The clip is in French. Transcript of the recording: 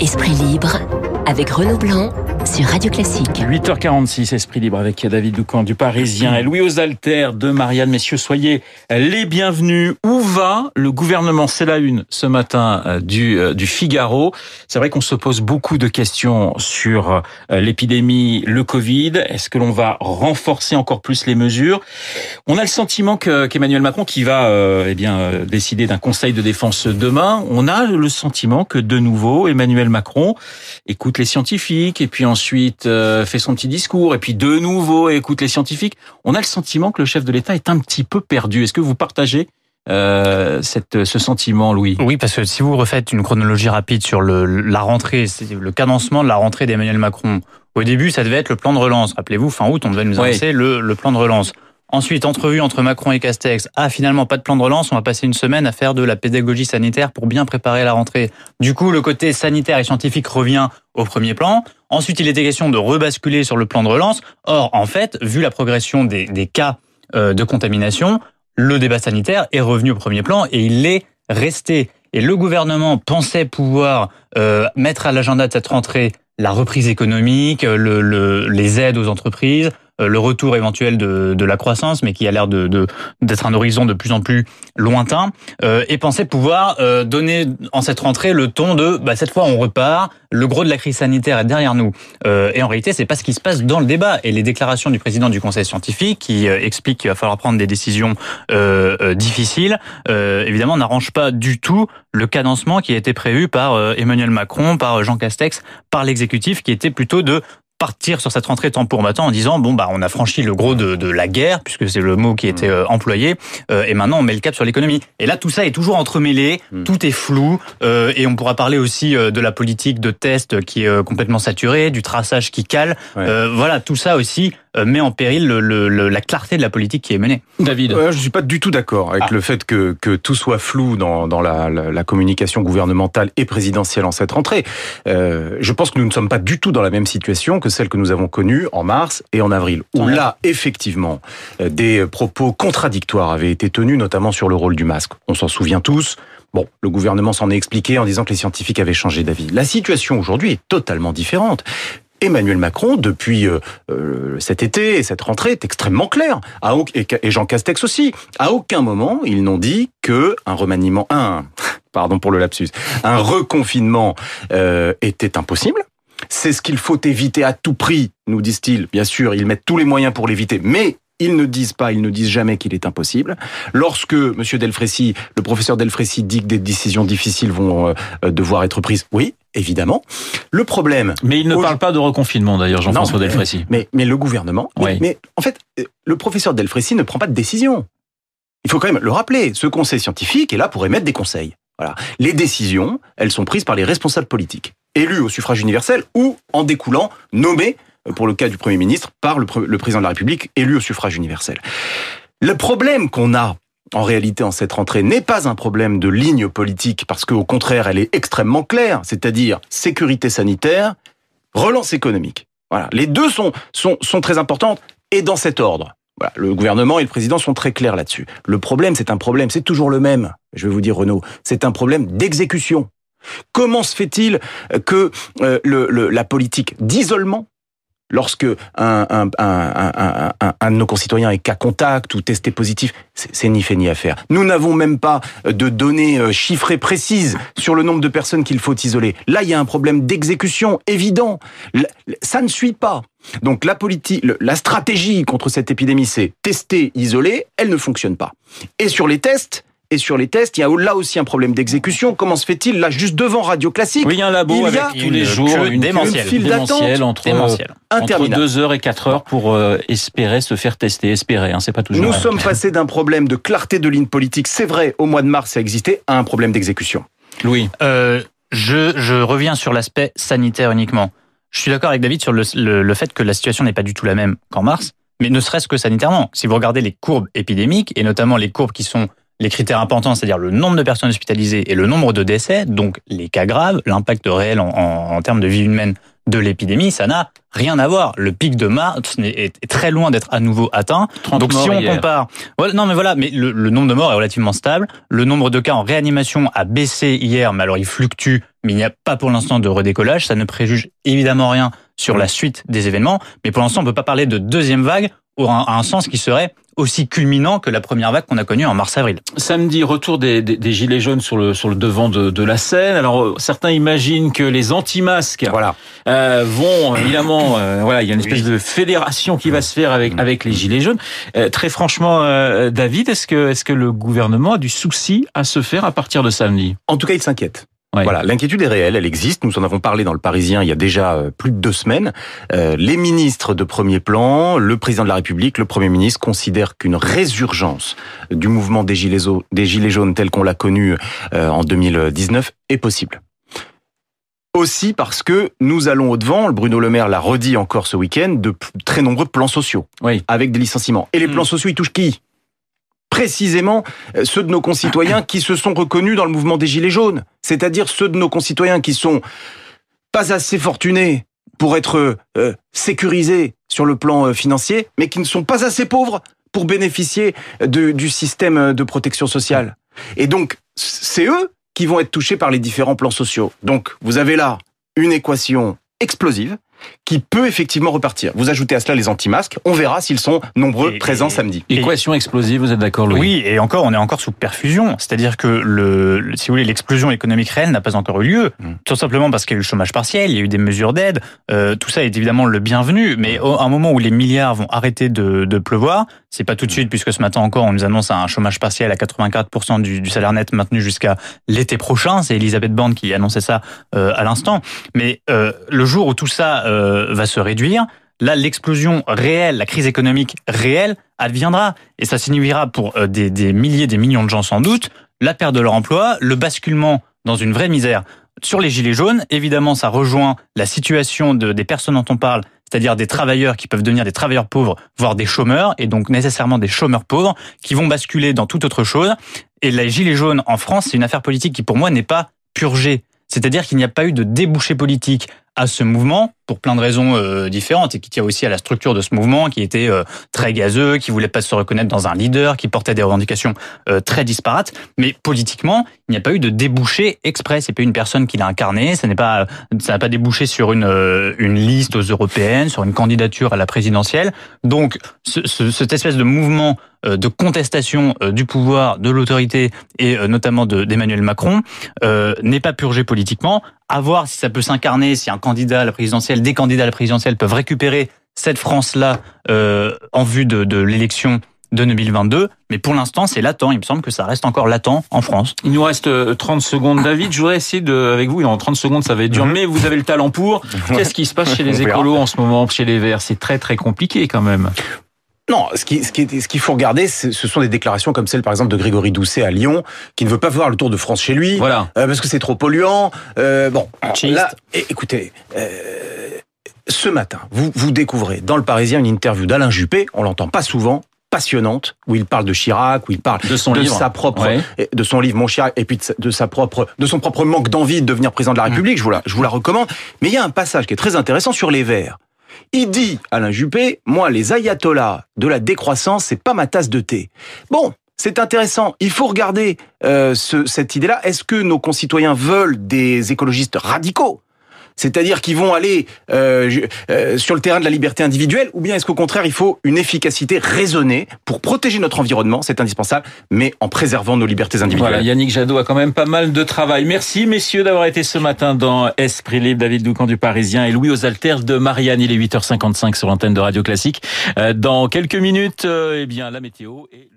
Esprit libre avec Renaud Blanc sur Radio Classique. 8h46, Esprit libre avec David Doucan du Parisien et Louis Osalter de Marianne. Messieurs, soyez les bienvenus. Où va le gouvernement? C'est la une ce matin euh, du, euh, du Figaro. C'est vrai qu'on se pose beaucoup de questions sur euh, l'épidémie, le Covid. Est-ce que l'on va renforcer encore plus les mesures? On a le sentiment que qu'Emmanuel Macron, qui va eh bien décider d'un conseil de défense demain, on a le sentiment que de nouveau Emmanuel Macron écoute les scientifiques et puis ensuite euh, fait son petit discours et puis de nouveau écoute les scientifiques. On a le sentiment que le chef de l'État est un petit peu perdu. Est-ce que vous partagez euh, cette, ce sentiment, Louis? Oui, parce que si vous refaites une chronologie rapide sur le, la rentrée, le cadencement de la rentrée d'Emmanuel Macron, au début, ça devait être le plan de relance. Rappelez-vous, fin août, on devait nous annoncer le, le plan de relance. Ensuite, entrevue entre Macron et Castex. Ah, finalement, pas de plan de relance. On va passer une semaine à faire de la pédagogie sanitaire pour bien préparer la rentrée. Du coup, le côté sanitaire et scientifique revient au premier plan. Ensuite, il était question de rebasculer sur le plan de relance. Or, en fait, vu la progression des, des cas euh, de contamination, le débat sanitaire est revenu au premier plan et il est resté. Et le gouvernement pensait pouvoir euh, mettre à l'agenda de cette rentrée la reprise économique, le, le, les aides aux entreprises, le retour éventuel de, de, la croissance, mais qui a l'air de, d'être un horizon de plus en plus lointain, euh, et penser pouvoir euh, donner en cette rentrée le ton de bah, cette fois on repart, le gros de la crise sanitaire est derrière nous. Euh, et en réalité, c'est pas ce qui se passe dans le débat. Et les déclarations du président du Conseil scientifique, qui euh, explique qu'il va falloir prendre des décisions euh, difficiles, évidemment, n'arrange pas du tout le cadencement qui a été prévu par Emmanuel Macron, par Jean Castex, par l'exécutif, qui était plutôt de partir sur cette rentrée temps pour matin en disant bon bah on a franchi le gros de, de la guerre puisque c'est le mot qui était euh, employé euh, et maintenant on met le cap sur l'économie. Et là tout ça est toujours entremêlé mm. tout est flou euh, et on pourra parler aussi de la politique de test qui est complètement saturée du traçage qui cale. Voilà tout ça aussi euh, met en péril le, le, la clarté de la politique qui est menée. David euh, Je suis pas du tout d'accord avec ah. le fait que, que tout soit flou dans, dans la, la, la, communication gouvernementale et présidentielle en cette rentrée. Euh, je pense que nous ne sommes pas du tout dans la même situation que celle que nous avons connue en mars et en avril, où là, effectivement, euh, des propos contradictoires avaient été tenus, notamment sur le rôle du masque. On s'en souvient tous. Bon, le gouvernement s'en est expliqué en disant que les scientifiques avaient changé d'avis. La situation aujourd'hui est totalement différente. Emmanuel Macron, depuis euh, euh, cet été et cette rentrée, est extrêmement clair. et Jean Castex aussi. À aucun moment, ils n'ont dit que un remaniement, un, pardon pour le lapsus, un reconfinement euh, était impossible. C'est ce qu'il faut éviter à tout prix, nous disent-ils. Bien sûr, ils mettent tous les moyens pour l'éviter, mais ils ne disent pas, ils ne disent jamais qu'il est impossible. Lorsque Monsieur Delfrécy, le professeur Delfrécy dit que des décisions difficiles vont devoir être prises, oui, évidemment. Le problème. Mais il ne parle pas de reconfinement d'ailleurs, Jean-François Delfrécy. Mais, mais le gouvernement. Mais, en fait, euh, le professeur Delfrécy ne prend pas de décision. Il faut quand même le rappeler. Ce conseil scientifique est là pour émettre des conseils. Voilà. Les décisions, elles sont prises par les responsables politiques, élus au suffrage universel ou en découlant, nommés pour le cas du Premier ministre, par le, président de la République élu au suffrage universel. Le problème qu'on a en réalité en cette rentrée n'est pas un problème de ligne politique parce qu'au contraire elle est extrêmement claire, c'est-à-dire sécurité sanitaire, relance économique. Voilà, les deux sont sont, sont très importantes et dans cet ordre. Voilà, le gouvernement et le président sont très clairs là-dessus. Le problème, c'est un problème, c'est toujours le même. Je vais vous dire, Renaud, c'est un problème d'exécution. Comment se fait-il que euh, la politique d'isolement Lorsque un, un, un, un, de nos concitoyens est cas contact ou testé positif, c'est ni fait ni à faire. Nous n'avons même pas de données euh, chiffrées précises sur le nombre de personnes qu'il faut isoler. Là, il y a un problème d'exécution évident. Ça ne suit pas. Donc la politique, la stratégie contre cette épidémie, c'est tester, isoler. Elle ne fonctionne pas. Et sur les tests, et sur les tests, il y a là aussi un problème d'exécution. Comment se fait-il? Là, juste devant Radio Classique, oui, il y a un labo il avec tous les jours une, file d'attente entre, entre 2 heures et 4 heures pour euh, espérer se faire tester. Espérer, hein, c'est pas toujours. Nous sommes passés d'un problème de clarté de ligne politique, c'est vrai, au mois de mars, ça existait, à un problème d'exécution. Louis, euh, je, je reviens sur l'aspect sanitaire uniquement. Je suis d'accord avec David sur le, le, le fait que la situation n'est pas du tout la même qu'en mars, mais ne serait-ce que sanitairement. Si vous regardez les courbes épidémiques et notamment les courbes qui sont les critères importants, c'est-à-dire le nombre de personnes hospitalisées et le nombre de décès, donc les cas graves, l'impact réel en, en, termes de vie humaine de l'épidémie, ça n'a rien à voir. Le pic de mars est très loin d'être à nouveau atteint. Donc si on compare, non mais voilà, mais le, nombre de morts est relativement stable. Le nombre de cas en réanimation a baissé hier, mais alors il fluctue, mais il n'y a pas pour l'instant de redécollage. Ça ne préjuge évidemment rien sur la suite des événements, mais pour l'instant on ne peut pas parler de deuxième vague ou un sens qui serait aussi culminant que la première vague qu'on a connue en mars-avril. Samedi, retour des, des, gilets jaunes sur le sur le devant de, de la scène. Alors euh, certains imaginent que les anti-masques voilà. euh, vont évidemment euh, voilà il y a une espèce de fédération qui va se faire avec avec les gilets jaunes. Euh, très franchement, David, est-ce que est-ce que le gouvernement a du souci à se faire à partir de samedi? En tout cas, il s'inquiète. Voilà, l'inquiétude est réelle, elle existe. Nous en avons parlé dans le Parisien il y a déjà euh, plus de deux semaines. Euh, les ministres de premier plan, le président de la République, le Premier ministre considèrent qu'une résurgence du mouvement des gilets, des gilets jaunes tel qu'on l'a connu euh, en 2019 est possible. Aussi parce que nous allons au-devant, Bruno Le Maire l'a redit encore ce week-end, de très nombreux plans sociaux, oui. avec des licenciements. Et les hmm. plans sociaux, ils touchent qui? Précisément euh, ceux de nos concitoyens qui se sont reconnus dans le mouvement des Gilets jaunes, c'est-à-dire ceux de nos concitoyens qui sont pas assez fortunés pour être euh, sécurisés sur le plan euh, financier, mais qui ne sont pas assez pauvres pour bénéficier du système de protection sociale. Et donc, c'est eux qui vont être touchés par les différents plans sociaux. Donc, vous avez là une équation explosive qui peut effectivement repartir. Vous ajoutez à cela les anti-masques, on verra s'ils sont nombreux présents samedi. Équation explosive, vous êtes d'accord Louis Oui, et encore, on est encore sous perfusion, c'est-à-dire que le, si vous voulez, l'explosion économique réelle n'a pas encore eu lieu, mm. tout simplement parce qu'il y a eu le chômage partiel, il y a eu des mesures d'aide, euh, tout ça est évidemment le bienvenu, mais à un moment où les milliards vont arrêter de, de pleuvoir, c'est pas tout de suite, puisque ce matin encore, on nous annonce un chômage partiel à 84% du, du, salaire net maintenu jusqu'à l'été prochain. C'est Elisabeth Borne qui annonçait ça euh, à l'instant. Mais euh, le jour où tout ça euh, va se réduire, là, l'explosion réelle, la crise économique réelle adviendra. Et ça signifiera pour euh, des, milliers, des millions de gens sans doute, la perte de leur emploi, le basculement dans une vraie misère. Sur les gilets jaunes, évidemment, ça rejoint la situation de, des personnes dont on parle, c'est-à-dire des travailleurs qui peuvent devenir des travailleurs pauvres, voire des chômeurs, et donc nécessairement des chômeurs pauvres, qui vont basculer dans toute autre chose. Et les gilets jaunes en France, c'est une affaire politique qui, pour moi, n'est pas purgée. C'est-à-dire qu'il n'y a pas eu de débouché politique à ce mouvement pour plein de raisons euh, différentes et qui tient aussi à la structure de ce mouvement qui était euh, très gazeux, qui voulait pas se reconnaître dans un leader, qui portait des revendications euh, très disparates. Mais politiquement, il n'y a pas eu de débouché express. C'est pas une personne qui l'a incarné. Ça n'est pas, ça n'a pas débouché sur une une liste aux européennes, sur une candidature à la présidentielle. Donc, ce, ce, cette espèce de mouvement de contestation du pouvoir, de l'autorité et notamment d'Emmanuel Macron n'est pas purgé politiquement. À voir si ça peut s'incarner, si un candidat à la présidentielle, des candidats à la présidentielle peuvent récupérer cette France-là euh, en vue de, de l'élection de 2022. Mais pour l'instant, c'est latent. Il me semble que ça reste encore latent en France. Il nous reste 30 euh, secondes, David. Je voudrais essayer de, avec vous, en 30 secondes, ça va être dur, mhm. mais vous avez le talent pour. Qu'est-ce qui se passe chez les écolos en ce moment, chez les Verts C'est très, très compliqué quand même. Non, ce qui, ce qui, ce qu'il faut regarder, ce sont des déclarations comme celle, par exemple, de Grégory Doucet à Lyon, qui ne veut pas voir le Tour de France chez lui, voilà. Euh, parce que c'est trop polluant. Euh, bon, là, écoutez, euh, ce matin, vous, vous découvrez dans le Parisien une interview d'Alain Juppé, on l'entend pas souvent, passionnante où il parle de Chirac, où il parle de, son de livre. sa propre, de son livre Mon Chirac, et puis de, sa propre, de son propre manque d'envie de devenir président de la mm. République. Je vous la, je vous la recommande. Mais il y a un passage qui est très intéressant sur les Verts. Il dit, Alain Juppé, moi, les ayatollahs de la décroissance, c'est pas ma tasse de thé. Bon, c'est intéressant. Il faut regarder euh, ce, cette idée-là. Est-ce que nos concitoyens veulent des écologistes radicaux? C'est-à-dire qu'ils vont aller euh, euh, sur le terrain de la liberté individuelle, ou bien est-ce qu'au contraire, il faut une efficacité raisonnée pour protéger notre environnement, c'est indispensable, mais en préservant nos libertés individuelles. Voilà, Yannick Jadot a quand même pas mal de travail. Merci messieurs d'avoir été ce matin dans Esprit Libre, David Doucan du Parisien et Louis aux alters de Marianne. Il est 8h55 sur l'antenne de Radio Classique. Euh, dans quelques minutes, eh bien la météo et